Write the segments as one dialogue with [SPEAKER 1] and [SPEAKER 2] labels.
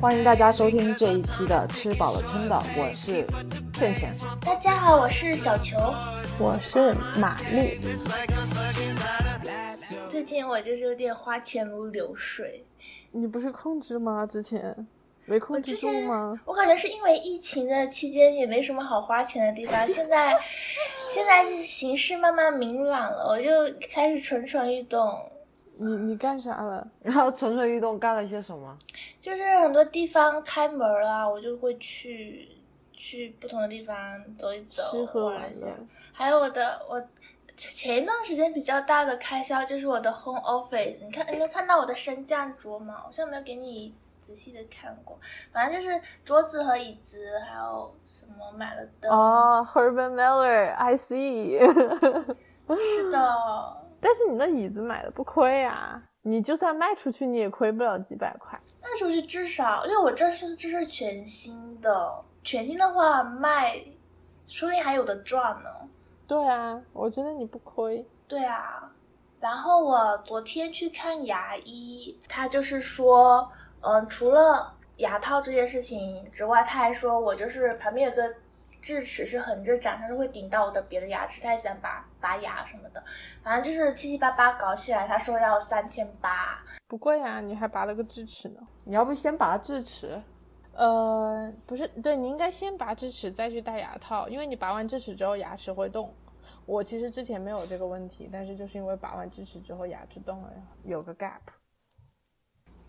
[SPEAKER 1] 欢迎大家收听这一期的吃饱了撑的，我是倩倩。
[SPEAKER 2] 大家好，我是小球，
[SPEAKER 3] 我是玛丽。
[SPEAKER 2] 最近我就是有点花钱如流水。
[SPEAKER 3] 你不是控制吗？之前没控制住吗？
[SPEAKER 2] 我感觉是因为疫情的期间也没什么好花钱的地方。现在 现在形势慢慢明朗了，我就开始蠢蠢欲动。
[SPEAKER 3] 你你干啥了？
[SPEAKER 1] 然后蠢蠢欲动干了些什么？
[SPEAKER 2] 就是很多地方开门了，我就会去去不同的地方走一走，
[SPEAKER 3] 吃喝
[SPEAKER 2] 玩一下。还有我的我前一段时间比较大的开销就是我的 home office。你看你能看到我的升降桌吗？好像没有给你仔细的看过。反正就是桌子和椅子，还有什么买了灯。
[SPEAKER 3] 哦，Herman Miller，I see。
[SPEAKER 2] 是的。
[SPEAKER 3] 但是你那椅子买的不亏啊，你就算卖出去你也亏不了几百块。
[SPEAKER 2] 卖出去至少，因为我这是这是全新的，全新的话卖，说不定还有的赚呢。
[SPEAKER 3] 对啊，我觉得你不亏。
[SPEAKER 2] 对啊，然后我昨天去看牙医，他就是说，嗯，除了牙套这件事情之外，他还说我就是旁边有个。智齿是横着长，它是会顶到我的别的牙齿，他想拔拔牙什么的，反正就是七七八八搞起来，他说要三千八，
[SPEAKER 3] 不贵啊，你还拔了个智齿呢，
[SPEAKER 1] 你要不先拔智齿？
[SPEAKER 3] 呃，不是，对你应该先拔智齿再去戴牙套，因为你拔完智齿之后牙齿会动。我其实之前没有这个问题，但是就是因为拔完智齿之后牙齿动了，有个 gap。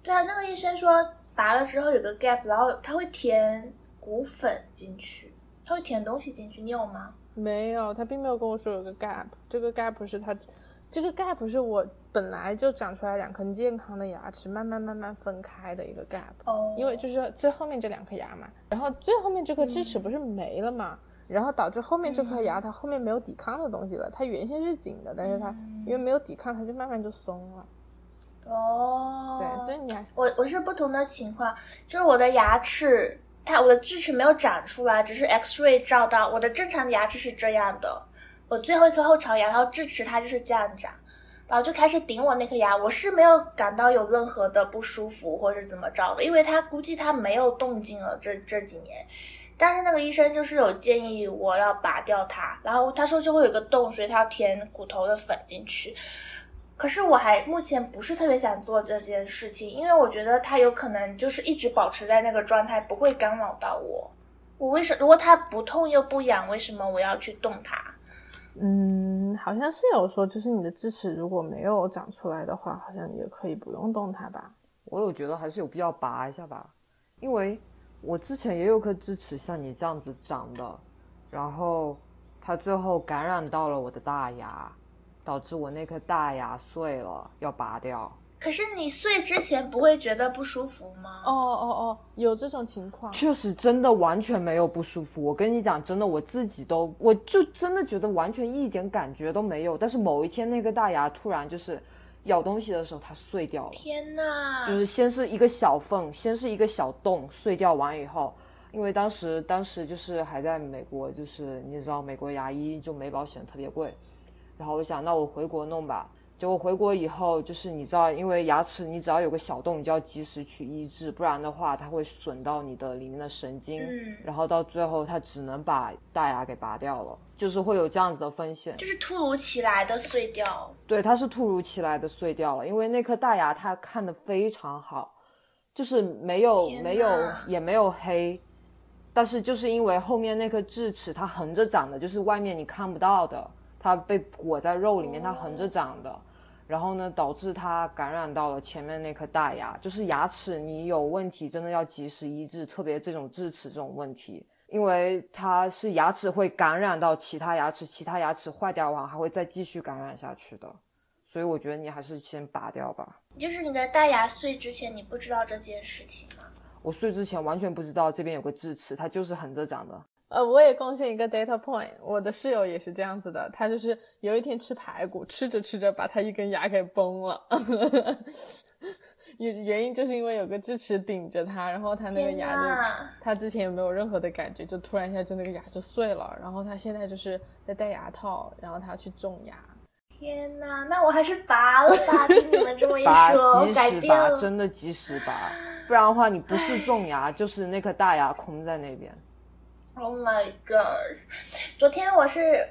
[SPEAKER 2] 对啊，那个医生说拔了之后有个 gap，然后他会填骨粉进去。他会填东西进去，你有吗？
[SPEAKER 3] 没有，他并没有跟我说有个 gap。这个 gap 是他，这个 gap 是我本来就长出来两颗健康的牙齿，慢慢慢慢分开的一个 gap。
[SPEAKER 2] 哦。
[SPEAKER 3] 因为就是最后面这两颗牙嘛，然后最后面这颗智齿不是没了嘛，然后导致后面这颗牙它后面没有抵抗的东西了，它原先是紧的，但是它因为没有抵抗，它就慢慢就松了。
[SPEAKER 2] 哦。
[SPEAKER 3] 对，所以你
[SPEAKER 2] 我我是不同的情况，就是我的牙齿。它我的智齿没有长出来，只是 X ray 照到我的正常的牙齿是这样的。我最后一颗后槽牙，然后智齿它就是这样长，然后就开始顶我那颗牙。我是没有感到有任何的不舒服或是怎么着的，因为他估计他没有动静了这这几年。但是那个医生就是有建议我要拔掉它，然后他说就会有个洞，所以他要填骨头的粉进去。可是我还目前不是特别想做这件事情，因为我觉得它有可能就是一直保持在那个状态，不会干扰到我。我为什如果它不痛又不痒，为什么我要去动它？
[SPEAKER 3] 嗯，好像是有说，就是你的智齿如果没有长出来的话，好像也可以不用动它吧。
[SPEAKER 1] 我有觉得还是有必要拔一下吧，因为我之前也有颗智齿像你这样子长的，然后它最后感染到了我的大牙。导致我那颗大牙碎了，要拔掉。
[SPEAKER 2] 可是你睡之前不会觉得不舒服吗？
[SPEAKER 3] 哦哦哦，有这种情况。
[SPEAKER 1] 确实，真的完全没有不舒服。我跟你讲，真的，我自己都，我就真的觉得完全一点感觉都没有。但是某一天，那个大牙突然就是咬东西的时候，它碎掉了。
[SPEAKER 2] 天呐！
[SPEAKER 1] 就是先是一个小缝，先是一个小洞，碎掉完以后，因为当时当时就是还在美国，就是你知道，美国牙医就没保险，特别贵。然后我想，那我回国弄吧。结果回国以后，就是你知道，因为牙齿你只要有个小洞，你就要及时去医治，不然的话它会损到你的里面的神经。
[SPEAKER 2] 嗯。
[SPEAKER 1] 然后到最后，它只能把大牙给拔掉了，就是会有这样子的风险。
[SPEAKER 2] 就是突如其来的碎掉。
[SPEAKER 1] 对，它是突如其来的碎掉了，因为那颗大牙它看的非常好，就是没有没有也没有黑，但是就是因为后面那颗智齿它横着长的，就是外面你看不到的。它被裹在肉里面，它横着长的，然后呢，导致它感染到了前面那颗大牙。就是牙齿你有问题，真的要及时医治，特别这种智齿这种问题，因为它是牙齿会感染到其他牙齿，其他牙齿坏掉完还会再继续感染下去的。所以我觉得你还是先拔掉吧。
[SPEAKER 2] 就是你的大牙碎之前，你不知道这件事情吗？
[SPEAKER 1] 我碎之前完全不知道这边有个智齿，它就是横着长的。
[SPEAKER 3] 呃，我也贡献一个 data point，我的室友也是这样子的，他就是有一天吃排骨，吃着吃着把他一根牙给崩了，原原因就是因为有个智齿顶着他，然后他那个牙就他之前也没有任何的感觉，就突然一下就那个牙就碎了，然后他现在就是在戴牙套，然后他要去种牙。
[SPEAKER 2] 天呐，那我还是拔了吧，听你们这么一说，改变
[SPEAKER 1] 了，真的及时拔，不然的话你不是种牙就是那颗大牙空在那边。
[SPEAKER 2] Oh my god！昨天我是，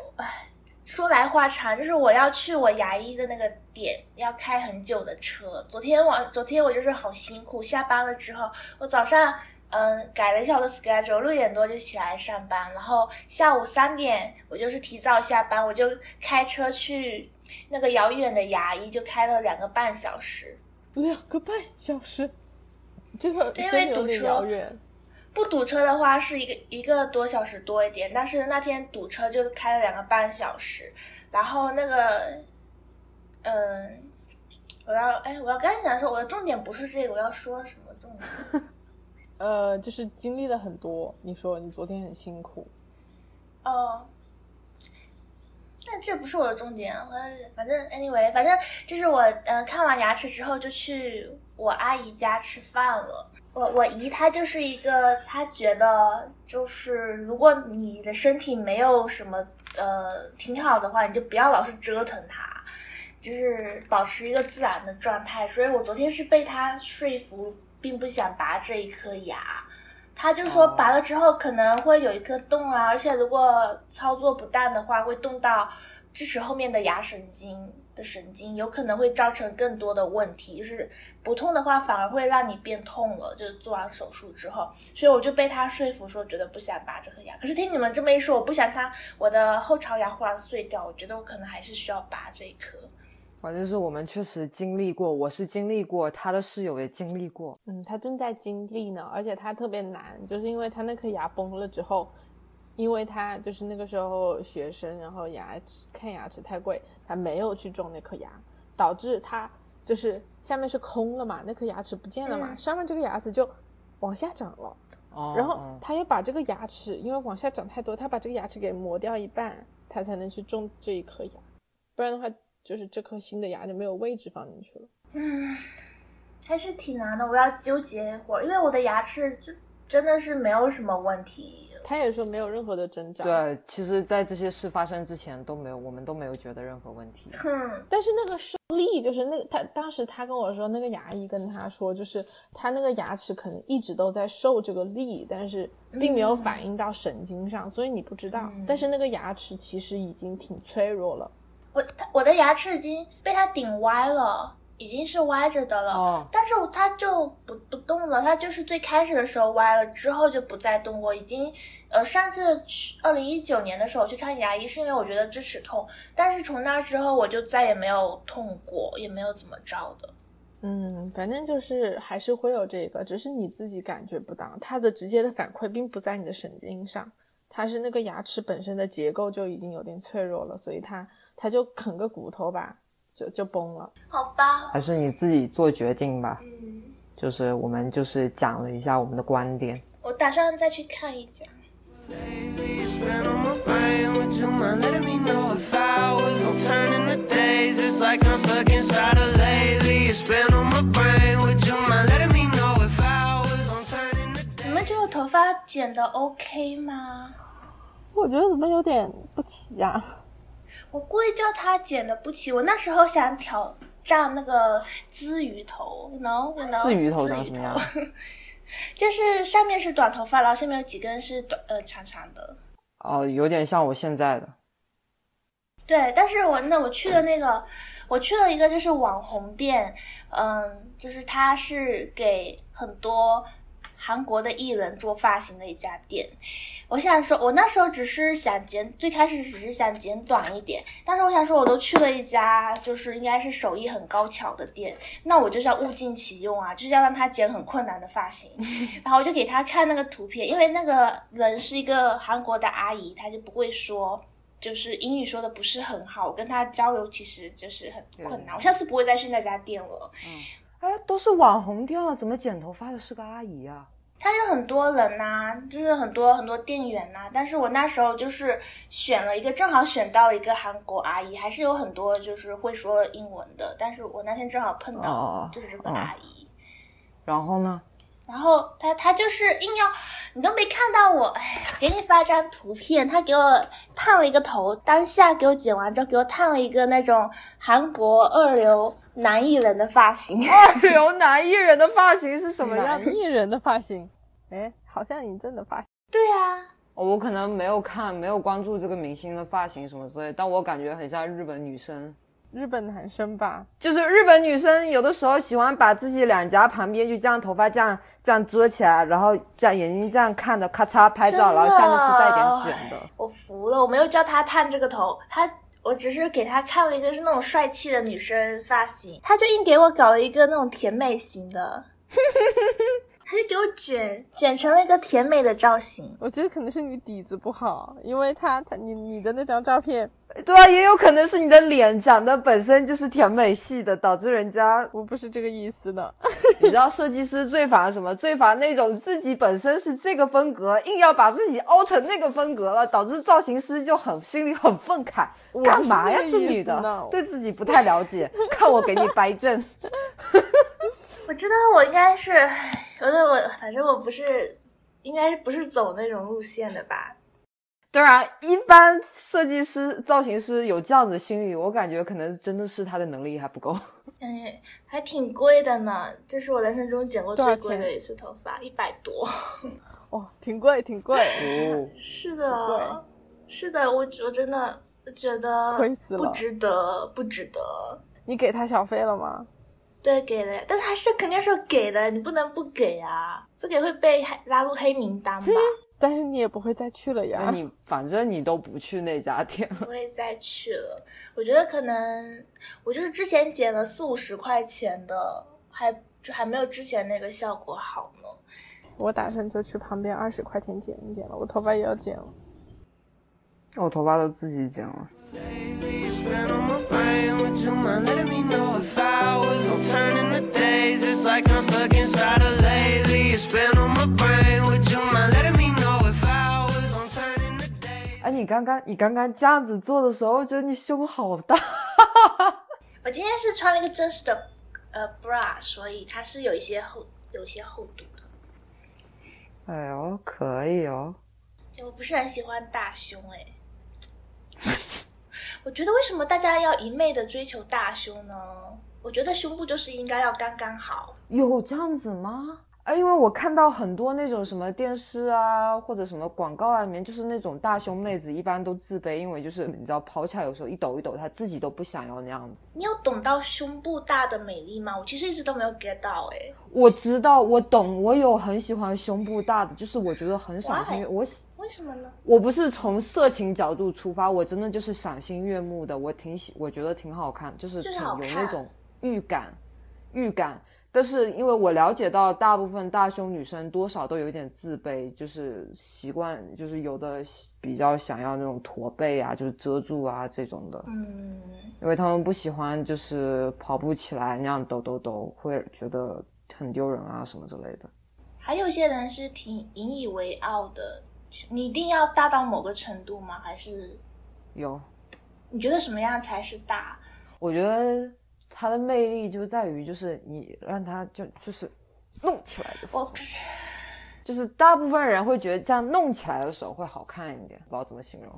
[SPEAKER 2] 说来话长，就是我要去我牙医的那个点，要开很久的车。昨天我昨天我就是好辛苦，下班了之后，我早上嗯改了一下我的 schedule，六点多就起来上班，然后下午三点我就是提早下班，我就开车去那个遥远的牙医，就开了两个半小时。
[SPEAKER 3] 两个半小时，这个真的有点遥远。
[SPEAKER 2] 不堵车的话是一个一个多小时多一点，但是那天堵车就开了两个半小时。然后那个，嗯，我要哎，我要刚想说我的重点不是这个，我要说什么重点？
[SPEAKER 3] 呃，就是经历了很多。你说你昨天很辛苦。
[SPEAKER 2] 哦，那这不是我的重点。反正 anyway，反正就是我嗯看完牙齿之后就去我阿姨家吃饭了。我我姨她就是一个，她觉得就是如果你的身体没有什么呃挺好的话，你就不要老是折腾它，就是保持一个自然的状态。所以我昨天是被她说服，并不想拔这一颗牙。他就说拔了之后可能会有一颗洞啊，而且如果操作不当的话，会动到智齿后面的牙神经。的神经有可能会造成更多的问题，就是不痛的话反而会让你变痛了。就是做完手术之后，所以我就被他说服说觉得不想拔这颗牙。可是听你们这么一说，我不想它我的后槽牙忽然碎掉，我觉得我可能还是需要拔这一颗。
[SPEAKER 1] 反正是我们确实经历过，我是经历过，他的室友也经历过。
[SPEAKER 3] 嗯，他正在经历呢，而且他特别难，就是因为他那颗牙崩了之后。因为他就是那个时候学生，然后牙齿看牙齿太贵，他没有去种那颗牙，导致他就是下面是空了嘛，那颗牙齿不见了嘛，上面这个牙齿就往下长了。哦。然后他又把这个牙齿，因为往下长太多，他把这个牙齿给磨掉一半，他才能去种这一颗牙，不然的话，就是这颗新的牙就没有位置放进去了。
[SPEAKER 2] 嗯，还是挺难的，我要纠结一会儿，因为我的牙齿就。真的是没有什么问题，
[SPEAKER 3] 他也说没有任何的征兆。
[SPEAKER 1] 对，其实，在这些事发生之前都没有，我们都没有觉得任何问题。
[SPEAKER 2] 哼，
[SPEAKER 3] 但是那个受力，就是那他当时他跟我说，那个牙医跟他说，就是他那个牙齿可能一直都在受这个力，但是并没有反映到神经上，所以你不知道。但是那个牙齿其实已经挺脆弱了。
[SPEAKER 2] 我我的牙齿已经被他顶歪了。已经是歪着的了，但是它就不不动了。它就是最开始的时候歪了，之后就不再动过。已经，呃，上次去二零一九年的时候去看牙医，是因为我觉得智齿痛，但是从那之后我就再也没有痛过，也没有怎么着的。
[SPEAKER 3] 嗯，反正就是还是会有这个，只是你自己感觉不到。它的直接的反馈并不在你的神经上，它是那个牙齿本身的结构就已经有点脆弱了，所以它它就啃个骨头吧。就就崩了，
[SPEAKER 2] 好吧，
[SPEAKER 1] 还是你自己做决定吧。嗯，就是我们就是讲了一下我们的观点。
[SPEAKER 2] 我打算再去看一家。你们觉得我头发剪的 OK 吗？
[SPEAKER 3] 我觉得怎么有点不齐呀。
[SPEAKER 2] 我故意叫他剪的不齐，我那时候想挑战那个鲻鱼头，no no，
[SPEAKER 1] 鲻鱼头长什么样？
[SPEAKER 2] 就是上面是短头发，然后下面有几根是短呃长长的。
[SPEAKER 1] 哦，有点像我现在的。
[SPEAKER 2] 对，但是我那我去的那个，我去了一个就是网红店，嗯，就是他是给很多。韩国的艺人做发型的一家店，我想说，我那时候只是想剪，最开始只是想剪短一点，但是我想说，我都去了一家，就是应该是手艺很高巧的店，那我就是要物尽其用啊，就是要让他剪很困难的发型，然后我就给他看那个图片，因为那个人是一个韩国的阿姨，她就不会说，就是英语说的不是很好，我跟他交流其实就是很困难，我下次不会再去那家店了。
[SPEAKER 1] 嗯。哎，都是网红店了，怎么剪头发的是个阿姨啊？
[SPEAKER 2] 他有很多人呐、就是很多很多店员呐、但是我那时候就是选了一个，正好选到了一个韩国阿姨，还是有很多就是会说英文的，但是我那天正好碰
[SPEAKER 1] 哦
[SPEAKER 2] 到就是这个阿姨，
[SPEAKER 1] 然后呢？
[SPEAKER 2] 然后她她就是硬要，你都没看到我，哎，给你发张图片，她给我烫了一个头，当下给我剪完之后给我烫了一个那种韩国二流男艺人的发型，
[SPEAKER 1] 二流男艺人的发型是什么样
[SPEAKER 3] 男？艺人的发型，哎，好像尹正的发型。
[SPEAKER 2] 对啊，
[SPEAKER 1] 哦我可能没有看，没有关注这个明星的发型什么之类，但我感觉很像日本女生。
[SPEAKER 3] 日本男生吧，
[SPEAKER 1] 就是日本女生有的时候喜欢把自己两颊旁边就这样头发这样这样遮起来，然后这样眼睛这样看的，咔嚓拍照，然后下面是带点卷的。
[SPEAKER 2] 我服了，我没有叫他烫这个头，他我只是给他看了一个是那种帅气的女生发型，他就硬给我搞了一个那种甜美型的，他就给我卷卷成了一个甜美的造型。
[SPEAKER 3] 我觉得可能是你底子不好，因为他他你你的那张照片，
[SPEAKER 1] 对啊，也有可能是你的脸长得本身就是甜美系的，导致人家
[SPEAKER 3] 我不是这个意思的。
[SPEAKER 1] 你知道设计师最烦什么？最烦那种自己本身是这个风格，硬要把自己凹成那个风格了，导致造型师就很心里很愤慨。干嘛呀，
[SPEAKER 3] 这
[SPEAKER 1] 女的对自己不太了解，看我给你掰正。
[SPEAKER 2] 我知道我应该是，我觉得我反正我不是，应该不是走那种路线的吧。
[SPEAKER 1] 当然，一般设计师、造型师有这样的心理，我感觉可能真的是他的能力还不够。
[SPEAKER 2] 嗯，还挺贵的呢，这是我人生中剪过最贵的一次头发，一百多。
[SPEAKER 3] 哇，挺贵挺贵，
[SPEAKER 1] 哦，
[SPEAKER 2] 是的，是的，我我真的觉得
[SPEAKER 3] 亏死了
[SPEAKER 2] 不值得，不值得。
[SPEAKER 3] 你给他小费了吗？
[SPEAKER 2] 对，给了，但他是肯定是给的，你不能不给啊，不给会被拉入黑名单吧？
[SPEAKER 3] 但是你也不会再去了呀。
[SPEAKER 1] 你反正你都不去那家店，
[SPEAKER 2] 不会再去了。我觉得可能我就是之前剪了四五十块钱的，还就还没有之前那个效果好呢。
[SPEAKER 3] 我打算就去旁边二十块钱剪一剪了，我头发也要剪了。
[SPEAKER 1] 我头发都自己剪了。哎，你刚刚你刚刚这样子做的时候，我觉得你胸好大。
[SPEAKER 2] 我今天是穿了一个真实的呃 bra，所以它是有一些厚有一些厚度的。
[SPEAKER 1] 哎呦，可以哦。
[SPEAKER 2] 我不是很喜欢大胸哎、我觉得为什么大家要一昧的追求大胸呢？我觉得胸部就是应该要刚刚好。
[SPEAKER 1] 有这样子吗？哎，因为我看到很多那种什么电视啊，或者什么广告啊里面，就是那种大胸妹子一般都自卑，因为就是你知道跑起来有时候一抖一抖，她自己都不想要那样子。
[SPEAKER 2] 你有懂到胸部大的美丽吗？我其实一直都没有 get 到哎、
[SPEAKER 1] 我知道，我懂，我有很喜欢胸部大的，就是我觉得很赏心？悦。我喜
[SPEAKER 2] 为什么呢？
[SPEAKER 1] 我不是从色情角度出发，我真的就是赏心悦目的，我挺喜，我觉得挺好看，就是有那种预感，预感。但是因为我了解到大部分大胸女生多少都有一点自卑，就是习惯，就是有的比较想要那种驼背啊，就是遮住啊这种的，
[SPEAKER 2] 嗯，
[SPEAKER 1] 因为他们不喜欢就是跑步起来那样抖抖抖，会觉得很丢人啊什么之类的。
[SPEAKER 2] 还有一些人是挺引以为傲的。你一定要大到某个程度吗？还是
[SPEAKER 1] 有，
[SPEAKER 2] 你觉得什么样才是大？
[SPEAKER 1] 我觉得它的魅力就在于，就是你让它就就是弄起来的时候，就是大部分人会觉得这样弄起来的时候会好看一点，不知道怎么形容。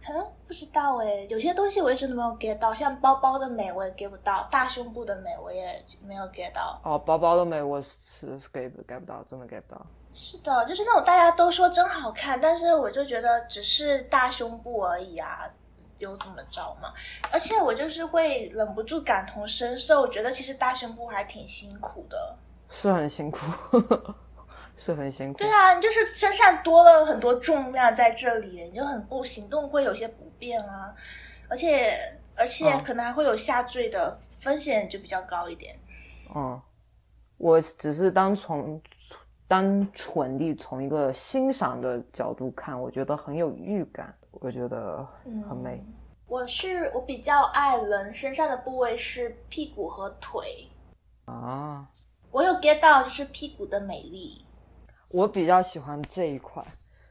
[SPEAKER 2] 可能不知道哎，有些东西我一直都没有 get 到，像包包的美我也 get 不到，大胸部的美我也没有 get 到。
[SPEAKER 1] 哦，包包的美我是是 get 不 get 不到，真的 get 不到。
[SPEAKER 2] 是的，就是那种大家都说真好看，但是我就觉得只是大胸部而已啊，有怎么着嘛？而且我就是会忍不住感同身受，我觉得其实大胸部还挺辛苦的。
[SPEAKER 1] 是很辛苦，是很辛苦。
[SPEAKER 2] 对啊，你就是身上多了很多重量在这里，你就很不行动会有些不便啊，而且而且
[SPEAKER 1] 嗯
[SPEAKER 2] 可能还会有下坠的风险就比较高一点。
[SPEAKER 1] 嗯，我只是单从单纯地从一个欣赏的角度看，我觉得很有预感，我觉得很美。
[SPEAKER 2] 我是我比较爱人身上的部位是屁股和腿，
[SPEAKER 1] 啊。
[SPEAKER 2] 我有 get 到就是屁股的美丽。
[SPEAKER 1] 我比较喜欢这一块，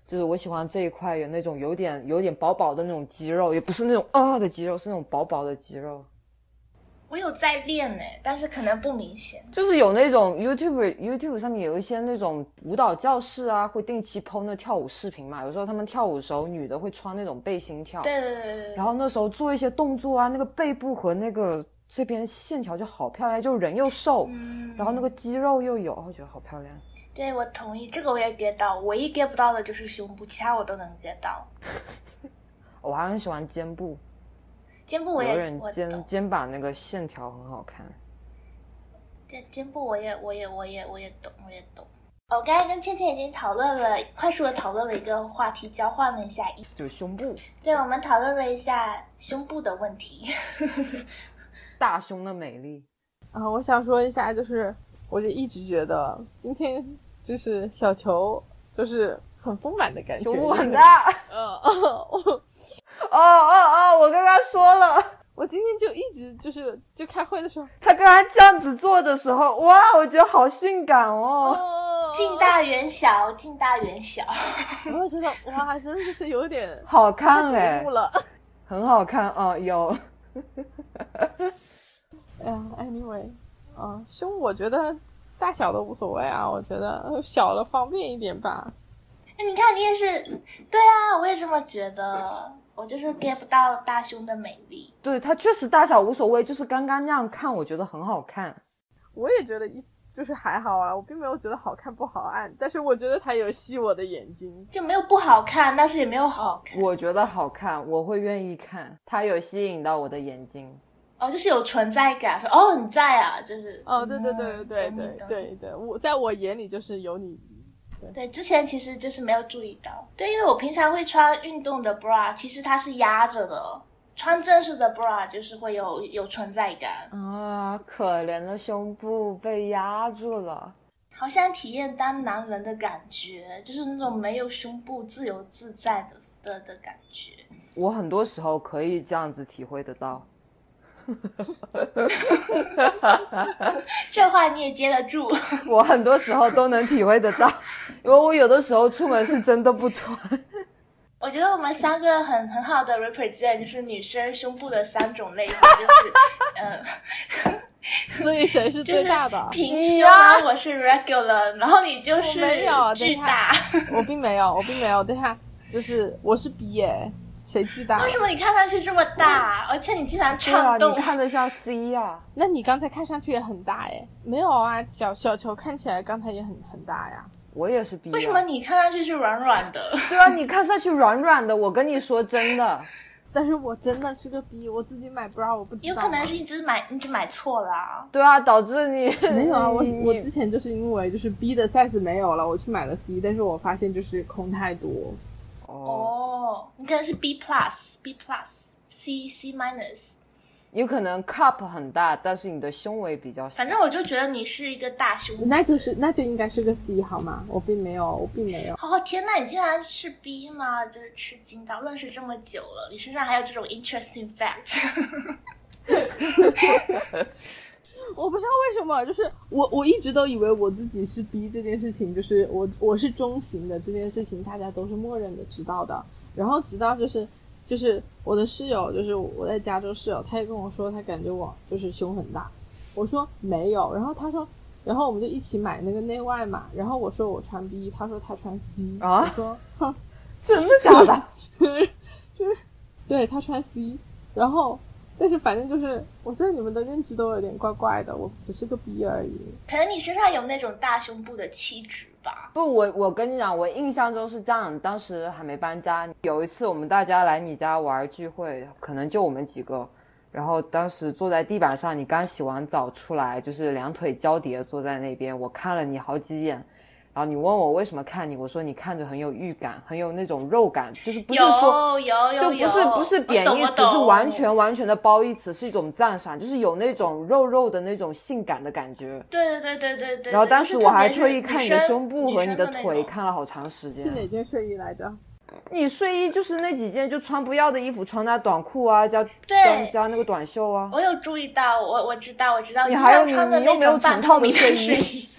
[SPEAKER 1] 就是我喜欢这一块有那种有点有点薄薄的那种肌肉，也不是那种啊的肌肉，是那种薄薄的肌肉。
[SPEAKER 2] 我有在练呢，但是可能不明显。
[SPEAKER 1] 就是有那种 YouTube YouTube 上面有一些那种舞蹈教室啊，会定期 PO 那跳舞视频嘛。有时候他们跳舞的时候，女的会穿那种背心跳，
[SPEAKER 2] 对对对对对。
[SPEAKER 1] 然后那时候做一些动作啊，那个背部和那个这边线条就好漂亮，就人又瘦，
[SPEAKER 2] 嗯
[SPEAKER 1] 然后那个肌肉又有，我觉得好漂亮。
[SPEAKER 2] 对，我同意，这个我也 get 到，唯一 get 不到的就是胸部，其他我都能 get 到。
[SPEAKER 1] 我还很喜欢肩部，有
[SPEAKER 2] 肩部我也
[SPEAKER 1] 人肩
[SPEAKER 2] 我，
[SPEAKER 1] 肩膀那个线条很好看。
[SPEAKER 2] 肩肩部我也我也我也我也懂，我也懂。我刚才跟倩倩已经讨论了，快速的讨论了一个话题，交换了一下意。
[SPEAKER 1] 就胸部，
[SPEAKER 2] 对，我们讨论了一下胸部的问题。
[SPEAKER 1] 大胸的美丽。
[SPEAKER 3] 啊，我想说一下，就是我就一直觉得今天就是小球就是很丰满的感觉，
[SPEAKER 1] 胸部很大。
[SPEAKER 3] 呃，我
[SPEAKER 1] 哦哦哦！我刚刚说了，
[SPEAKER 3] 我今天就一直就是就开会的时候，
[SPEAKER 1] 他刚刚这样子做的时候，哇，我觉得好性感哦。
[SPEAKER 3] 哦，
[SPEAKER 2] 近大远小，近大远小。
[SPEAKER 3] 我会觉得哇，真的是有点
[SPEAKER 1] 好看哎。很好看哦，有。
[SPEAKER 3] 哎呀，anyway，啊，胸我觉得大小都无所谓啊，我觉得呃小了方便一点吧。
[SPEAKER 2] 哎，你看，你也是，对啊，我也这么觉得。我就是 get 不到大胸的美丽。
[SPEAKER 1] 对，它确实大小无所谓，就是刚刚那样看，我觉得很好看。
[SPEAKER 3] 我也觉得一就是还好啊，我并没有觉得好看不好按，但是我觉得它有吸我的眼睛。
[SPEAKER 2] 就没有不好看，但是也没有好看。
[SPEAKER 1] 我觉得好看，我会愿意看，它有吸引到我的眼睛。
[SPEAKER 2] 哦，就是有存在感，说哦你在啊，就是
[SPEAKER 3] 哦，对对对
[SPEAKER 2] 嗯
[SPEAKER 3] 对对对对，我在我眼里就是有你。
[SPEAKER 2] 对，之前其实就是没有注意到。对，因为我平常会穿运动的 bra，其实它是压着的。穿正式的 bra 就是会有有存在感，
[SPEAKER 1] 啊，可怜的胸部被压住了。
[SPEAKER 2] 好想体验当男人的感觉，就是那种没有胸部自由自在的的的感觉。
[SPEAKER 1] 我很多时候可以这样子体会得到。
[SPEAKER 2] 这话你也接得住？
[SPEAKER 1] 我很多时候都能体会得到，因为我有的时候出门是真的不穿。
[SPEAKER 2] 我觉得我们三个很很好的 represent 就是女生胸部的三种类型，就是嗯，
[SPEAKER 3] 所以谁是最大的？
[SPEAKER 2] 平胸，我是 regular，然后你就是
[SPEAKER 3] 没有
[SPEAKER 2] 巨大。
[SPEAKER 3] 我并没有，我并没有。等一下，就是我是 B 耶，谁巨大
[SPEAKER 2] 为？什么你看上去这么大，而且你经常
[SPEAKER 1] 对啊，
[SPEAKER 2] 颤动？
[SPEAKER 1] 你看着像 C 呀、
[SPEAKER 3] 那你刚才看上去也很大哎？没有啊，小小球看起来刚才也很很大呀。
[SPEAKER 1] 我也是 B 呀、
[SPEAKER 2] 为什么你看上去是软软的？
[SPEAKER 1] 对啊，你看上去软软的，我跟你说真的，
[SPEAKER 3] 但是我真的是个 B，我自己买 bra 我不知道。
[SPEAKER 2] 有可能是一直买，一直买错了、啊。
[SPEAKER 1] 对啊，导致你
[SPEAKER 3] 没有啊，我我之前就是因为就是 B 的 size 没有了，我去买了 C，但是我发现就是空太多。
[SPEAKER 1] 哦，
[SPEAKER 2] 哦，你可能是 B plus、B plus、C、C minus。
[SPEAKER 1] 有可能 cup 很大，但是你的胸围比较小。
[SPEAKER 2] 反正我就觉得你是一个大胸。
[SPEAKER 3] 那就是那就应该是个 C 好吗？我并没有，我并没有。
[SPEAKER 2] 哦天呐，你竟然是 B 吗？真是吃惊到，认识这么久了，你身上还有这种 interesting fact。
[SPEAKER 3] 我不知道为什么，就是我我一直都以为我自己是 B 这件事情，就是我我是中型的这件事情，大家都是默认的知道的。然后直到就是就是我的室友，就是我在加州室友，他也跟我说他感觉我就是胸很大，我说没有，然后他说，然后我们就一起买那个内外嘛，然后我说我穿 B，他说他穿 C，
[SPEAKER 1] 啊
[SPEAKER 3] 我说哼，
[SPEAKER 1] 真的假的？
[SPEAKER 3] 就是对他穿 C，然后但是反正就是我觉得你们的认知都有点怪怪的，我只是个 B 而已。
[SPEAKER 2] 可能你身上有那种大胸部的气质吧。
[SPEAKER 1] 不，我我跟你讲，我印象中是这样，当时还没搬家，有一次我们大家来你家玩聚会，可能就我们几个，然后当时坐在地板上，你刚洗完澡出来，就是两腿交叠坐在那边，我看了你好几眼。然后你问我为什么看你，我说你看着很有预感，很有那种肉感，就是不是说
[SPEAKER 2] 有有有
[SPEAKER 1] 就不是不是贬义词，是完全完全的褒义词，是一种赞赏，就是有那种肉肉的那种性感的感觉。
[SPEAKER 2] 对对对对对对。
[SPEAKER 1] 然后当时我还特意
[SPEAKER 2] 意
[SPEAKER 1] 看你的胸部和你的腿，看了好长时间。
[SPEAKER 3] 是哪件睡衣来着？
[SPEAKER 1] 你睡衣就是那几件就穿不要的衣服，穿搭短裤啊，加加
[SPEAKER 2] 对
[SPEAKER 1] 加那个短袖啊。
[SPEAKER 2] 我有注意到，我我知道我知道，
[SPEAKER 1] 你还有
[SPEAKER 2] 像穿的
[SPEAKER 1] 你你有没有
[SPEAKER 2] 那种半
[SPEAKER 1] 成套的
[SPEAKER 2] 透明的睡衣。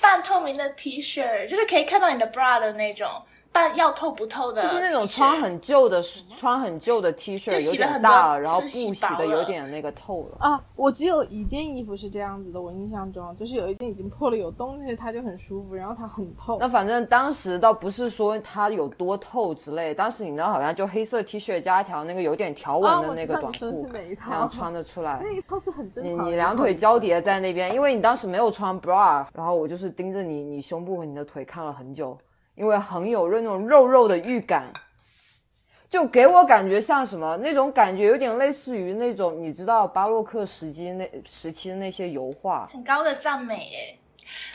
[SPEAKER 2] 半透明的 T 恤，就是可以看到你的 bra 的那种。半要透不透的，
[SPEAKER 1] 就是那种穿很旧的、穿很旧的 T 恤，有点大，然后布洗的有点那个透了
[SPEAKER 3] 啊。我只有一件衣服是这样子的，我印象中就是有一件已经破了有洞，但是它就很舒服，然后它很透。
[SPEAKER 1] 那反正当时倒不是说它有多透之类，当时你知道好像就黑色 T 恤加一条那个有点条纹的那个短裤，
[SPEAKER 3] 那
[SPEAKER 1] 样穿得出来。
[SPEAKER 3] 那一套是很正
[SPEAKER 1] 常。你你两腿交叠在那边，因为你当时没有穿 bra，然后我就是盯着你你胸部和你的腿看了很久。因为很有那种肉肉的预感，就给我感觉像什么？那种感觉有点类似于那种你知道巴洛克时期那时期的那些油画，
[SPEAKER 2] 很高的赞美诶。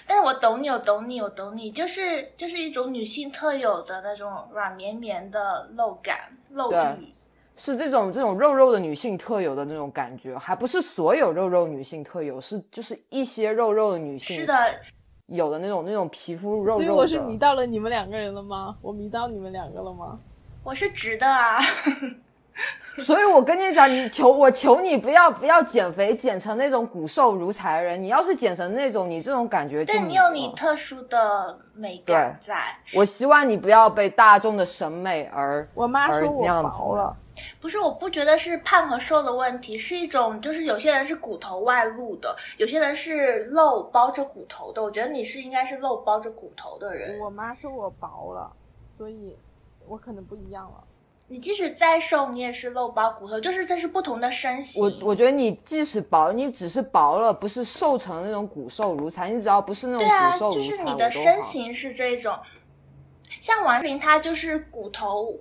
[SPEAKER 2] 但是我懂你，我懂你，我懂你，就是就是一种女性特有的那种软绵绵的肉感、肉欲，
[SPEAKER 1] 是这种这种肉肉的女性特有的那种感觉，还不是所有肉肉女性特有，是就是一些肉肉的女性
[SPEAKER 2] 是的。
[SPEAKER 1] 有的那种那种皮肤肉肉，
[SPEAKER 3] 所以我是迷到了你们两个人了吗？我迷到你们两个了吗？
[SPEAKER 2] 我是直的啊，
[SPEAKER 1] 所以我跟你讲，你求我求你不要不要减肥，减成那种骨瘦如柴的人。你要是减成那种，你这种感觉，
[SPEAKER 2] 对你有你特殊的美感在。
[SPEAKER 1] 我希望你不要被大众的审美而
[SPEAKER 3] 我妈说我薄了。
[SPEAKER 2] 不是，我不觉得是胖和瘦的问题，是一种就是有些人是骨头外露的，有些人是肉包着骨头的。我觉得你是应该是肉包着骨头的人。
[SPEAKER 3] 我妈说我薄了，所以我可能不一样了。
[SPEAKER 2] 你即使再瘦，你也是肉包骨头，就是这是不同的身形。
[SPEAKER 1] 我我觉得你即使薄，你只是薄了，不是瘦成那种骨瘦如柴。你只要不是那种骨瘦如
[SPEAKER 2] 柴，就是你的身形是这种。像王林，他就是骨头。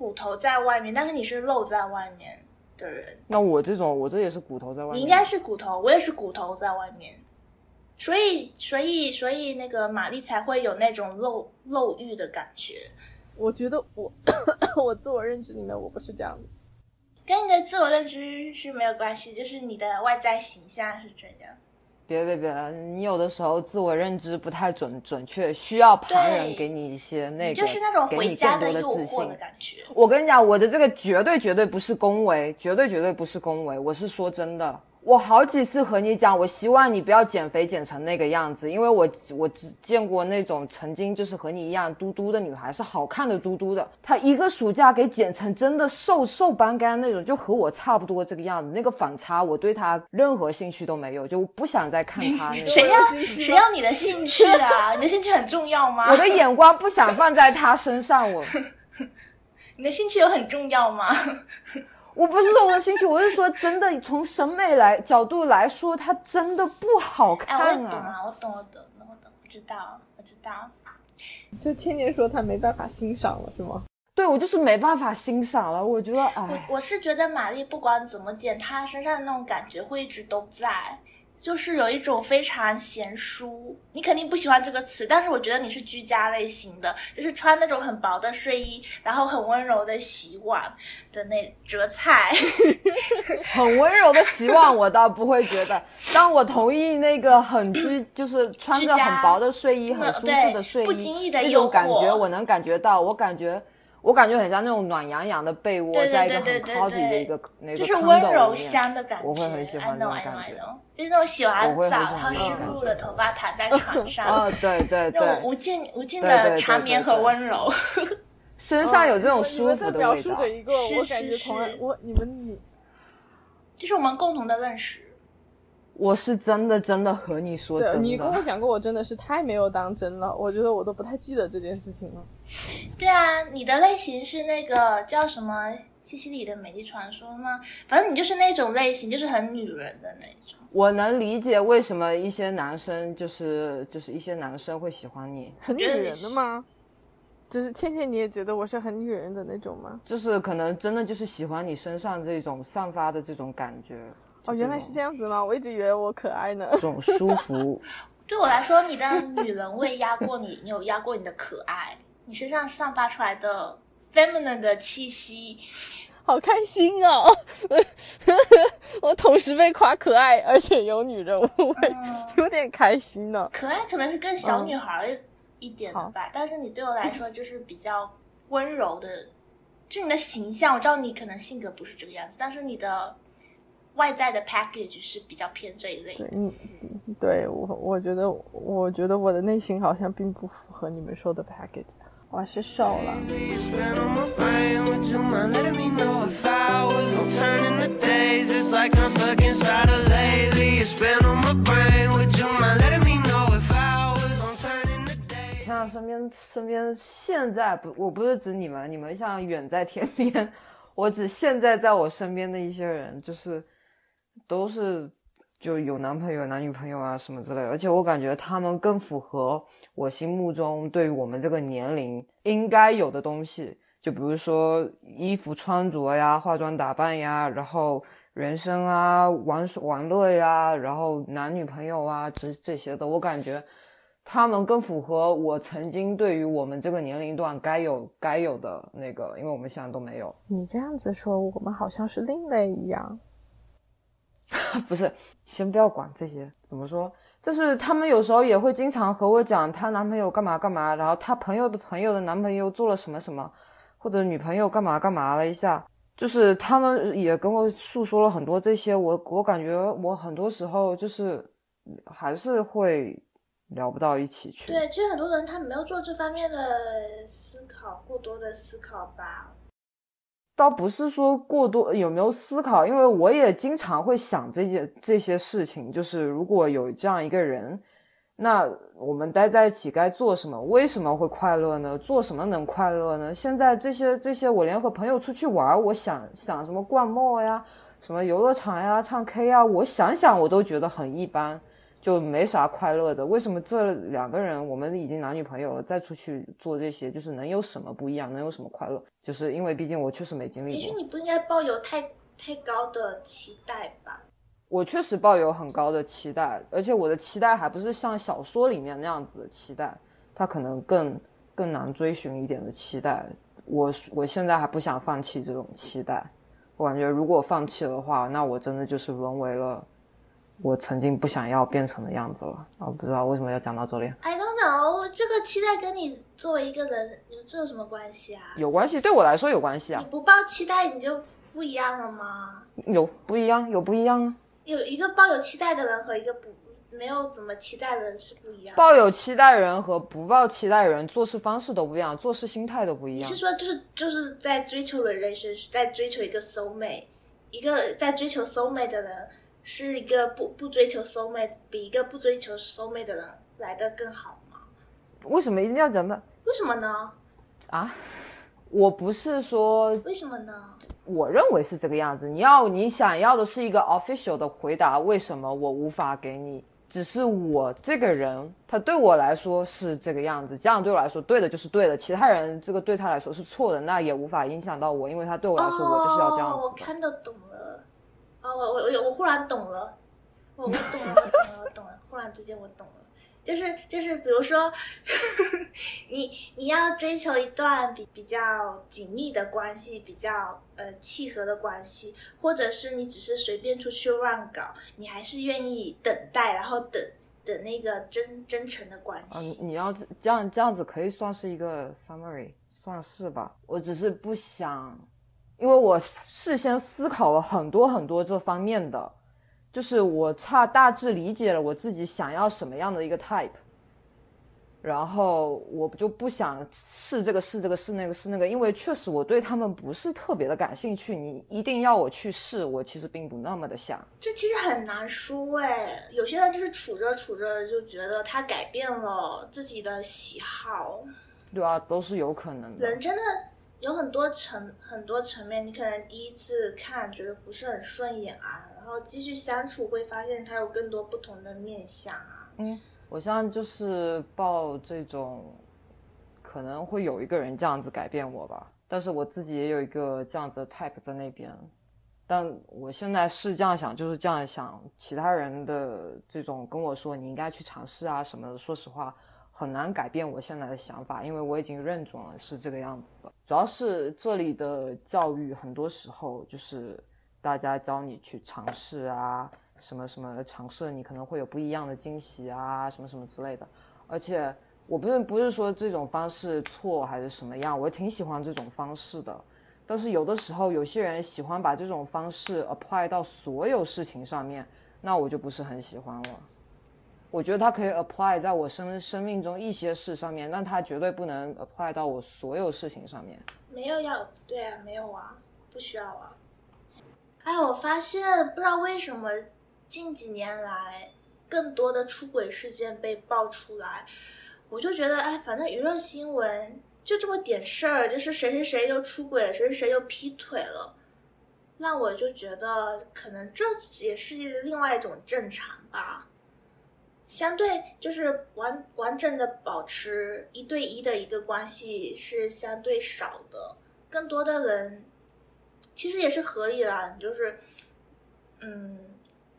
[SPEAKER 2] 骨头在外面，但是你是露在外面的人。
[SPEAKER 1] 那我这种，我这也是骨头在外面。
[SPEAKER 2] 你应该是骨头，我也是骨头在外面。所以，所以，所以那个玛丽才会有那种露露欲的感觉。
[SPEAKER 3] 我觉得我 我自我认知里面我不是这样的，
[SPEAKER 2] 跟你的自我认知是没有关系，就是你的外在形象是怎样。
[SPEAKER 1] 别别别！你有的时候自我认知不太准准确，需要旁人给你一些那个，
[SPEAKER 2] 就是那种回家
[SPEAKER 1] 的
[SPEAKER 2] 自
[SPEAKER 1] 信
[SPEAKER 2] 的感觉。
[SPEAKER 1] 我跟你讲，我的这个绝对绝对不是恭维，绝对绝对不是恭维，我是说真的。我好几次和你讲，我希望你不要减肥减成那个样子，因为我我只见过那种曾经就是和你一样嘟嘟的女孩，是好看的嘟嘟的，她一个暑假给减成真的瘦瘦斑干那种，就和我差不多这个样子，那个反差我对她任何兴趣都没有，就不想再看她。
[SPEAKER 2] 谁要谁要你的兴趣啊？你的兴趣很重要吗？
[SPEAKER 1] 我的眼光不想放在她身上，我。
[SPEAKER 2] 你的兴趣有很重要吗？
[SPEAKER 1] 我不是说我的兴趣，我是说真的，从审美来角度来说，它真的不好看啊！
[SPEAKER 2] 我懂啊，我懂，我懂，我懂，我知道，我知道。
[SPEAKER 3] 就千年说他没办法欣赏了，是吗？
[SPEAKER 1] 对，我就是没办法欣赏了。我觉得，哎，
[SPEAKER 2] 我是觉得玛丽不管怎么剪，她身上的那种感觉会一直都在。就是有一种非常贤淑，你肯定不喜欢这个词，但是我觉得你是居家类型的，就是穿那种很薄的睡衣，然后很温柔的洗碗的那折菜，
[SPEAKER 1] 很温柔的洗碗，我倒不会觉得。但我同意那个很居，就是穿着很薄的睡衣，很舒适的睡衣，那种感觉我能感觉到，我感觉。我感觉很像那种暖洋洋的被窝，在一个很 cozy 的一个那个
[SPEAKER 2] 就是温柔乡的感觉，
[SPEAKER 1] 我会很喜欢那种感
[SPEAKER 2] 觉，就是那种洗完澡然后湿漉漉的头发躺在床 上，
[SPEAKER 1] 哦对对对，
[SPEAKER 2] 那种无尽无尽的缠绵和温柔，
[SPEAKER 1] 身上有这种舒服的味道。
[SPEAKER 3] 是是是，我你们你，
[SPEAKER 2] 这是我们共同的认识。
[SPEAKER 1] 我是真的真的和你说真的，
[SPEAKER 3] 你跟我讲过，我真的是太没有当真了。我觉得我都不太记得这件事情了。
[SPEAKER 2] 对啊，你的类型是那个叫什么西西里的美丽传说吗？反正你就是那种类型，就是很女人的那种。
[SPEAKER 1] 我能理解为什么一些男生就是就是一些男生会喜欢你，
[SPEAKER 3] 很女人的吗？就是倩倩，你也觉得我是很女人的那种吗？
[SPEAKER 1] 就是可能真的就是喜欢你身上这种散发的这种感觉。
[SPEAKER 3] 哦，原来是这样子吗？我一直以为我可爱呢。
[SPEAKER 1] 这种舒服，
[SPEAKER 2] 对我来说，你的女人味压过你，你有压过你的可爱，你身上散发出来的 feminine 的气息，
[SPEAKER 3] 好开心哦！我同时被夸可爱，而且有女人味，有点开心呢。
[SPEAKER 2] 可爱可能是更小女孩一点的吧，但是你对我来说就是比较温柔的，就你的形象，我知道你可能性格不是这个样子，但是你的。外在的 package 是比较偏这一类。
[SPEAKER 3] 对，嗯对我，我觉得，我觉得我的内心好像并不符合你们说的 package。我是瘦了。
[SPEAKER 4] You spend on my brain, would you mind letting me know if I was on turning the days? It's like I'm stuck inside of lately. You spend on my brain, would you mind letting me know if I was on turning the days?
[SPEAKER 1] 像身边身边现在不，我不是指你们，你们像远在天边，我指现在在我身边的一些人，就是都是就有男朋友、男女朋友啊什么之类的，而且我感觉他们更符合我心目中对于我们这个年龄应该有的东西，就比如说衣服穿着呀、化妆打扮呀，然后人生啊、玩玩乐呀，然后男女朋友啊这这些的，我感觉。他们更符合我曾经对于我们这个年龄段该有该有的那个，因为我们现在都没有。
[SPEAKER 3] 你这样子说，我们好像是另类一样。
[SPEAKER 1] 不是，先不要管这些，怎么说？就是他们有时候也会经常和我讲她男朋友干嘛干嘛，然后她朋友的朋友的男朋友做了什么什么，或者女朋友干嘛干嘛了一下。就是他们也跟我诉说了很多这些，我我感觉我很多时候就是还是会聊不到一起去。
[SPEAKER 2] 对，其实很多人他没有做这方面的思考，过多的思考吧。
[SPEAKER 1] 倒不是说过多有没有思考，因为我也经常会想这些这些事情，就是如果有这样一个人，那我们待在一起该做什么？为什么会快乐呢？做什么能快乐呢？现在这些这些，我连和朋友出去玩，我想想什么逛 mall 呀，什么游乐场呀，唱 K 啊，我想想我都觉得很一般。就没啥快乐的。为什么这两个人我们已经男女朋友了，再出去做这些，就是能有什么不一样？能有什么快乐？就是因为毕竟我确实没经历过。
[SPEAKER 2] 也许你不应该抱有太太高的期待吧。
[SPEAKER 1] 我确实抱有很高的期待，而且我的期待还不是像小说里面那样子的期待，它可能更更难追寻一点的期待。我我现在还不想放弃这种期待，我感觉如果放弃的话，那我真的就是沦为了我曾经不想要变成的样子了。我，不知道为什么要讲到这里
[SPEAKER 2] ，I don't know，这个期待跟你作为一个人有这有什么关系啊？
[SPEAKER 1] 有关系，对我来说有关系啊
[SPEAKER 2] 你，不抱期待你就不一样了吗？
[SPEAKER 1] 有不一样，有不一样啊。
[SPEAKER 2] 有一个抱有期待的人和一个不没有怎么期待的人是不一样。
[SPEAKER 1] 抱有期待人和不抱期待人做事方式都不一样，做事心态都不一样
[SPEAKER 2] 你是。说就是就是在追求 relationship，在追求一个 soul mate，一个在追求 soul mate 的人是一个不不追求 soul mate 比一个不追求 soul mate 的人来的更好吗？
[SPEAKER 1] 为什么一定要讲的
[SPEAKER 2] 为什么呢？
[SPEAKER 1] 啊？我不是说
[SPEAKER 2] 为什么呢？
[SPEAKER 1] 我认为是这个样子。你要你想要的是一个 official 的回答，为什么我无法给你？只是我这个人，他对我来说是这个样子，这样对我来说对的就是对的，其他人这个对他来说是错的，那也无法影响到我，因为他对我来说，我就是要这样
[SPEAKER 2] 哦，我
[SPEAKER 1] 子的。
[SPEAKER 2] 看得懂了。哦，我我我我忽然懂了，我我懂了，我懂了，我懂了，忽然之间我懂了。就是就是，比如说，你你要追求一段比比较紧密的关系，比较呃契合的关系，或者是你只是随便出去乱搞，你还是愿意等待，然后等等那个真真诚的关
[SPEAKER 1] 嗯，
[SPEAKER 2] 系。
[SPEAKER 1] 你要这样这样子可以算是一个 summary，算是吧。我只是不想，因为我事先思考了很多很多这方面的，就是我差大致理解了我自己想要什么样的一个 type，然后我就不想试这个试这个试那个试那个，因为确实我对他们不是特别的感兴趣。你一定要我去试，我其实并不那么的想。
[SPEAKER 2] 这其实很难说哎，有些人就是处着处着就觉得他改变了自己的喜好，
[SPEAKER 1] 对啊，都是有可能的。
[SPEAKER 2] 人真的有很多层很多层面，你可能第一次看觉得不是很顺眼啊，然后继续相处会发现他有更多不同的面相啊。
[SPEAKER 1] 嗯我现在就是抱这种，可能会有一个人这样子改变我吧，但是我自己也有一个这样子的 type 在那边，但我现在是这样想，就是这样想。其他人的这种跟我说你应该去尝试啊什么的，说实话很难改变我现在的想法，因为我已经认准了是这个样子的。主要是这里的教育很多时候就是大家教你去尝试啊，什么什么尝试，你可能会有不一样的惊喜啊，什么什么之类的。而且我不是不是说这种方式错还是什么样，我挺喜欢这种方式的。但是有的时候有些人喜欢把这种方式 apply 到所有事情上面，那我就不是很喜欢了。我觉得它可以 apply 在我生生命中一些事上面，但它绝对不能 apply 到我所有事情上面。
[SPEAKER 2] 没有要对啊，没有啊，不需要啊。哎，我发现不知道为什么近几年来更多的出轨事件被爆出来，我就觉得哎，反正娱乐新闻就这么点事儿，就是谁谁谁又出轨，谁谁谁又劈腿了，那我就觉得可能这也是另外一种正常吧。相对就是完完整的保持一对一的一个关系是相对少的，更多的人其实也是合理啦，就是嗯，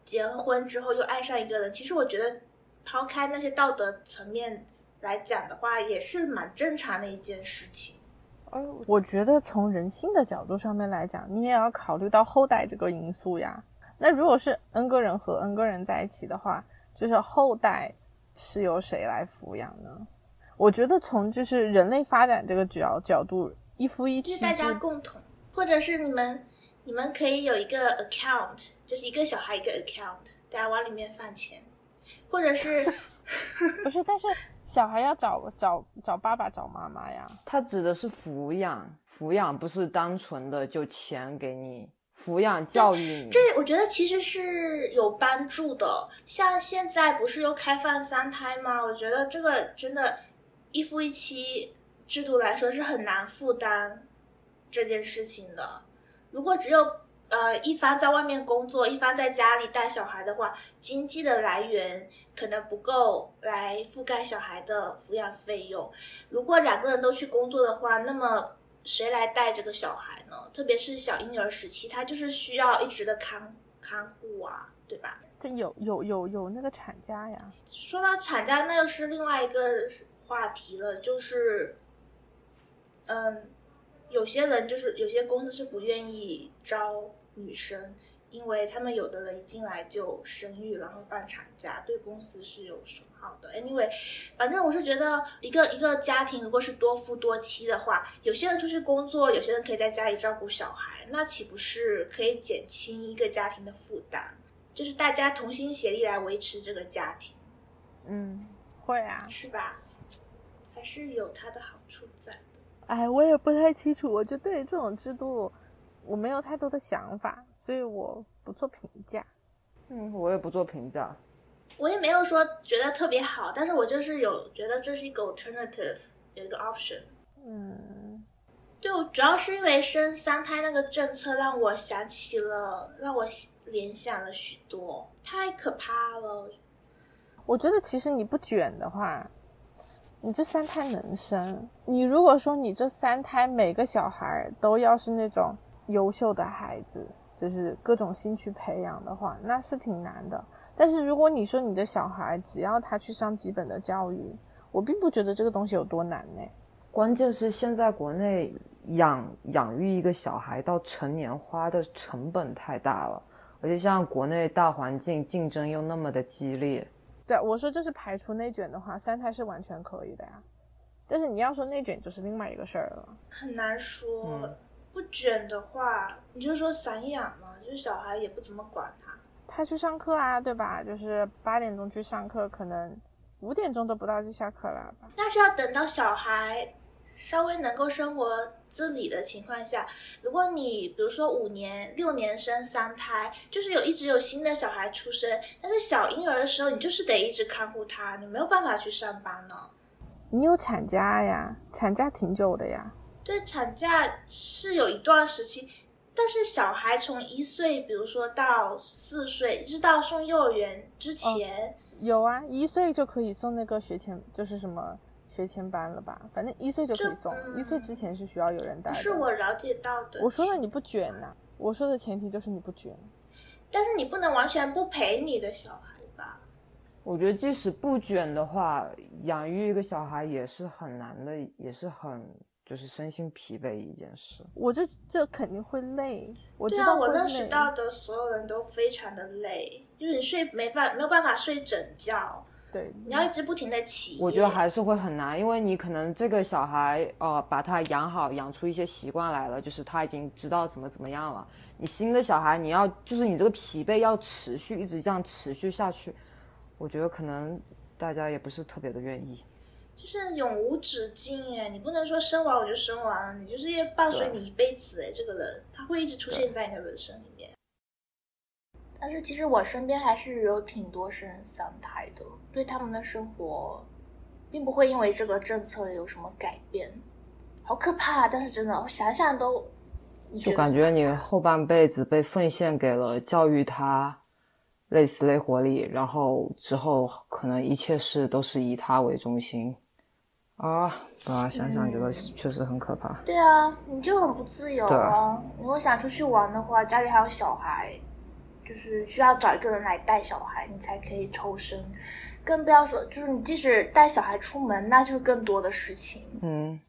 [SPEAKER 2] 结了婚之后又爱上一个人，其实我觉得抛开那些道德层面来讲的话，也是蛮正常的一件事情。
[SPEAKER 1] 哎，
[SPEAKER 3] 我觉得从人性的角度上面来讲，你也要考虑到后代这个因素呀。那如果是 n 个人和 n 个人在一起的话，就是后代是由谁来抚养呢？我觉得从就是人类发展这个角角度，一夫一妻
[SPEAKER 2] 就是大家共同，或者是你们你们可以有一个 account，就是一个小孩一个 account，大家往里面放钱，或者是
[SPEAKER 3] 不是，但是小孩要找找找爸爸找妈妈呀。
[SPEAKER 1] 他指的是抚养，抚养不是单纯的就钱给你。抚养教育你，
[SPEAKER 2] 这我觉得其实是有帮助的。像现在不是又开放三胎吗？我觉得这个真的，一夫一妻制度来说是很难负担这件事情的。如果只有呃一方在外面工作，一方在家里带小孩的话，经济的来源可能不够来覆盖小孩的抚养费用。如果两个人都去工作的话，那么。谁来带这个小孩呢？特别是小婴儿时期，他就是需要一直的看看护啊，对吧？
[SPEAKER 3] 这有有有有那个产假呀。
[SPEAKER 2] 说到产假，那又是另外一个话题了。就是，嗯，有些人就是有些公司是不愿意招女生。因为他们有的人一进来就生育，然后放产假，对公司是有损耗的。Anyway，反正我是觉得，一个一个家庭如果是多夫多妻的话，有些人出去工作，有些人可以在家里照顾小孩，那岂不是可以减轻一个家庭的负担？就是大家同心协力来维持这个家庭。
[SPEAKER 3] 嗯，会啊，
[SPEAKER 2] 是吧？还是有它的好处在的。
[SPEAKER 3] 哎，我也不太清楚，我就对这种制度，我没有太多的想法。所以我不做评价，
[SPEAKER 1] 嗯，我也不做评价，
[SPEAKER 2] 我也没有说觉得特别好，但是我就是有觉得这是一个 alternative，有一个 option，
[SPEAKER 3] 嗯，
[SPEAKER 2] 对主要是因为生三胎那个政策让我想起了，让我联想了许多，太可怕了。
[SPEAKER 3] 我觉得其实你不卷的话，你这三胎能生。你如果说你这三胎每个小孩都要是那种优秀的孩子。就是各种兴趣培养的话，那是挺难的。但是如果你说你的小孩只要他去上基本的教育，我并不觉得这个东西有多难呢。
[SPEAKER 1] 关键是现在国内养养育一个小孩到成年花的成本太大了，而且像国内大环境竞争又那么的激烈。
[SPEAKER 3] 对，我说这是排除内卷的话，三胎是完全可以的呀。但是你要说内卷，就是另外一个事儿了。
[SPEAKER 2] 很难说。不卷的话，你就说散养嘛，就是小孩也不怎么管他，
[SPEAKER 3] 他去上课啊，对吧？就是八点钟去上课，可能五点钟都不到就下课了吧？
[SPEAKER 2] 那是要等到小孩稍微能够生活自理的情况下。如果你比如说五年、六年生三胎，就是有一直有新的小孩出生，但是小婴儿的时候，你就是得一直看护他，你没有办法去上班呢。
[SPEAKER 3] 你有产假呀，产假挺久的呀。
[SPEAKER 2] 对，产假是有一段时期，但是小孩从一岁，比如说到四岁，一直到送幼儿园之前，
[SPEAKER 3] 有啊，一岁就可以送那个学前，就是什么学前班了吧？反正一岁就可以送，一岁之前是需要有人带。
[SPEAKER 2] 不是我了解到的。
[SPEAKER 3] 我说的你不卷呐，我说的前提就是你不卷。
[SPEAKER 2] 但是你不能完全不陪你的小孩吧？
[SPEAKER 1] 我觉得即使不卷的话，养育一个小孩也是很难的，也是很。就是身心疲惫一件事，
[SPEAKER 3] 我这这肯定会累。
[SPEAKER 2] 对啊，我认识到的所有人都非常的累，就是你睡没办没有办法睡整觉，
[SPEAKER 3] 对，
[SPEAKER 2] 你要一直不停的起。
[SPEAKER 1] 我觉得还是会很难，因为你可能这个小孩哦，把他养好，养出一些习惯来了，就是他已经知道怎么怎么样了。你新的小孩，你要就是你这个疲惫要持续一直这样持续下去，我觉得可能大家也不是特别的愿意。
[SPEAKER 2] 就是永无止境哎，你不能说生完我就生完了，你就是要伴随你一辈子哎，这个人他会一直出现在你的人生里面。但是其实我身边还是有挺多生三胎的，对他们的生活，并不会因为这个政策有什么改变，好可怕！但是真的，我想想都，
[SPEAKER 1] 就感觉你后半辈子被奉献给了教育他，累死累活力，然后之后可能一切事都是以他为中心。啊，啊，想想觉得确实很可怕。
[SPEAKER 2] 对啊，你就很不自由啊！如果想出去玩的话，家里还有小孩，就是需要找一个人来带小孩，你才可以抽身。更不要说，就是你即使带小孩出门，那就是更多的事情。
[SPEAKER 1] 嗯，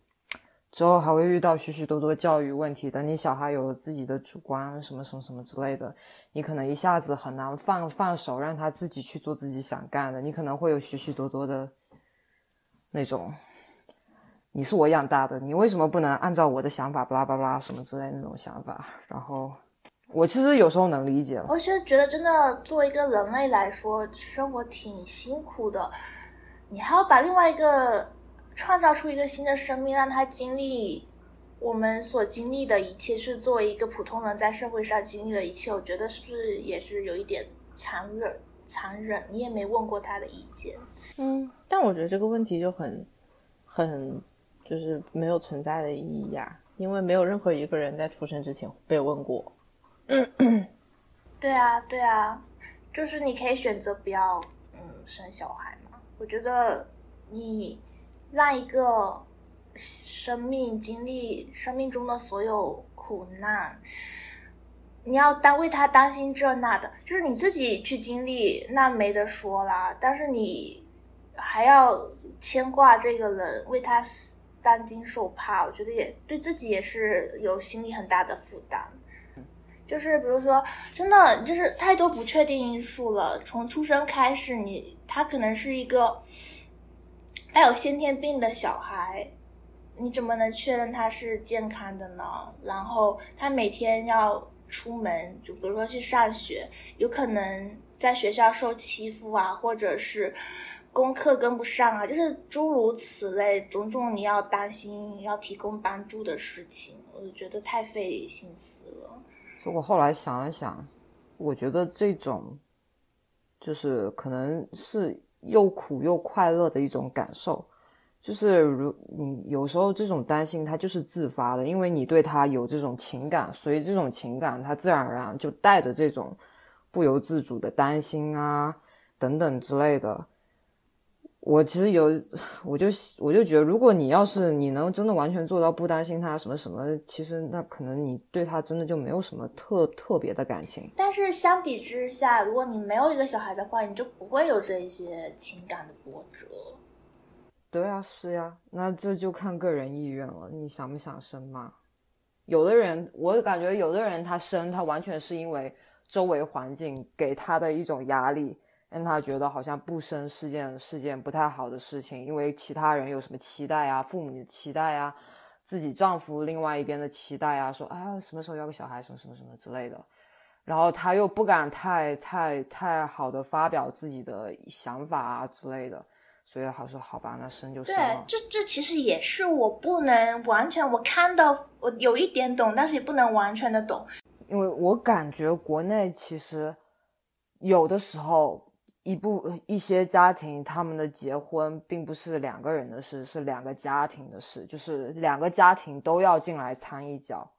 [SPEAKER 1] 之后还会遇到许许多多教育问题。等你小孩有了自己的主观，什么什么什么之类的，你可能一下子很难放放手，让他自己去做自己想干的。你可能会有许许多多的那种。你是我养大的，你为什么不能按照我的想法，巴拉巴拉什么之类那种想法？然后我其实有时候能理解。
[SPEAKER 2] 我其实觉得，真的作为一个人类来说，生活挺辛苦的。你还要把另外一个创造出一个新的生命，让他经历我们所经历的一切，是作为一个普通人在社会上经历的一切。我觉得是不是也是有一点残忍？残忍？你也没问过他的意见。
[SPEAKER 3] 嗯，但我觉得这个问题就很很。就是没有存在的意义呀，因为没有任何一个人在出生之前被问过。
[SPEAKER 2] 嗯，对啊，对啊，就是你可以选择不要嗯生小孩嘛。我觉得你让一个生命经历生命中的所有苦难，你要担为他担心这那的，就是你自己去经历那没得说啦。但是你还要牵挂这个人，为他死。担惊受怕，我觉得也对自己也是有心理很大的负担。就是比如说，真的就是太多不确定因素了。从出生开始，你他可能是一个带有先天病的小孩，你怎么能确认他是健康的呢？然后他每天要出门，就比如说去上学，有可能在学校受欺负啊，或者是。功课跟不上啊，就是诸如此类种种你要担心、要提供帮助的事情，我就觉得太费心思了。
[SPEAKER 1] 所以我后来想了想，我觉得这种就是可能是又苦又快乐的一种感受。就是如你有时候这种担心，它就是自发的，因为你对他有这种情感，所以这种情感它自然而然就带着这种不由自主的担心啊等等之类的。我其实有，我就我就觉得，如果你要是你能真的完全做到不担心他什么什么，其实那可能你对他真的就没有什么特特别的感情。
[SPEAKER 2] 但是相比之下，如果你没有一个小孩的话，你就不会有这一些情感的波折。
[SPEAKER 1] 对啊，是呀，那这就看个人意愿了，你想不想生嘛？有的人，我感觉有的人他生，他完全是因为周围环境给他的一种压力。让他觉得好像不生是件是件不太好的事情，因为其他人有什么期待啊，父母的期待啊，自己丈夫另外一边的期待啊，说啊什么时候要个小孩，什么什么什么之类的，然后他又不敢太太太好的发表自己的想法啊之类的，所以好说好吧，那生就生
[SPEAKER 2] 对，这这其实也是我不能完全我看到我有一点懂，但是也不能完全的懂，
[SPEAKER 1] 因为我感觉国内其实有的时候。一部一些家庭，他们的结婚并不是两个人的事，是两个家庭的事，就是两个家庭都要进来掺一脚。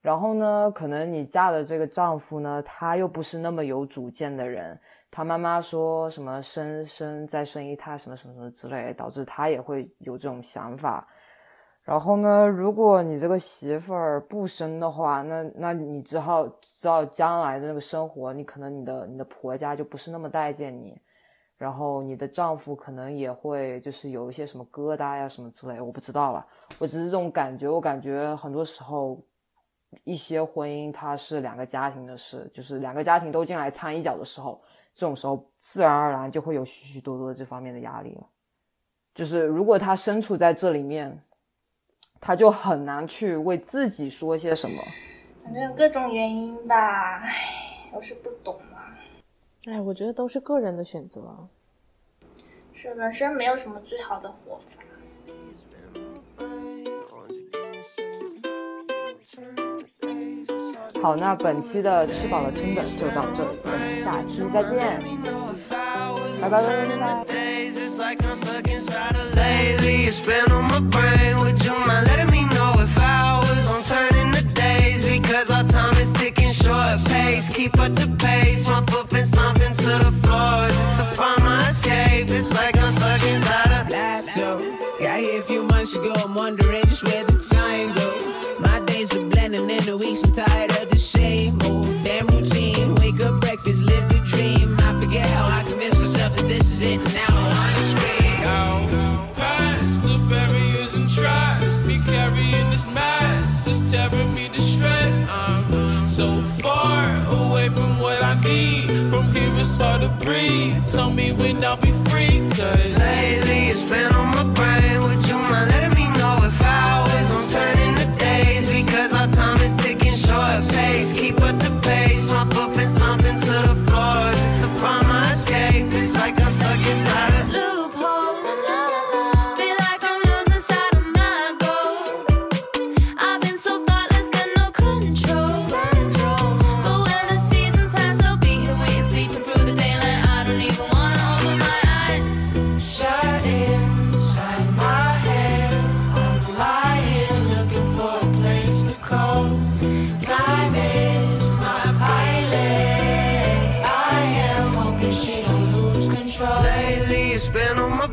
[SPEAKER 1] 然后呢，可能你嫁的这个丈夫呢，他又不是那么有主见的人，他妈妈说什么生生再生一胎什么什么什么之类，导致他也会有这种想法。然后呢，如果你这个媳妇儿不生的话，那那你只好知道将来的那个生活，你可能你的你的婆家就不是那么待见你，然后你的丈夫可能也会就是有一些什么疙瘩呀什么之类，我不知道了，我只是这种感觉，我感觉很多时候一些婚姻它是两个家庭的事，就是两个家庭都进来掺一脚的时候，这种时候自然而然就会有许许多多这方面的压力了，就是如果他身处在这里面。他就很难去为自己说些什么，
[SPEAKER 2] 反正各种原因吧，唉，我是不懂啊。
[SPEAKER 3] 哎，我觉得都是个人的选择。
[SPEAKER 2] 是人生没有什么最好的活法。
[SPEAKER 1] 好，那本期的吃饱了撑的就到这里，我们下期再见，拜拜拜拜
[SPEAKER 4] like I'm stuck inside of lately. It's been on my brain. Would you mind letting me know if hours on turning the days? Because our time is ticking short pace. Keep up the pace. My foot been stomping to the floor just to find my escape. It's like I'm stuck inside of
[SPEAKER 5] plateau. Got here a few months ago, I'm wondering just where the time goes. My days are blending in the weeks, I'm tired of the same old damn routine. Wake up, breakfast, live the dream. I forget how I convinced myself that this is it, now
[SPEAKER 6] tearing me to shreds i'm so far away from what i need from here it's hard to breathe tell me when i'll be free cause
[SPEAKER 4] Lately, it's been on my brain. Would you mind letting me know if hours on turning the days? Because our time is ticking short pace. Keep up the pace. My foot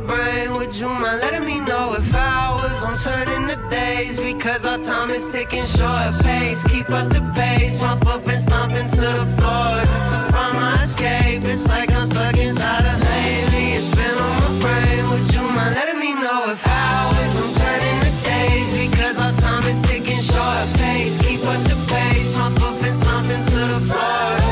[SPEAKER 4] brain. Would you mind letting me know if hours I'm
[SPEAKER 7] turning to days? Because our time is ticking short pace. Keep up the pace. My foot been stomping to the floor just to find my
[SPEAKER 4] escape. It's like I'm stuck inside a hazy. It's been on my brain. Would you mind letting me know if hours I'm turning to days? Because our time is ticking short pace. Keep up the pace. My foot been stomping to the floor.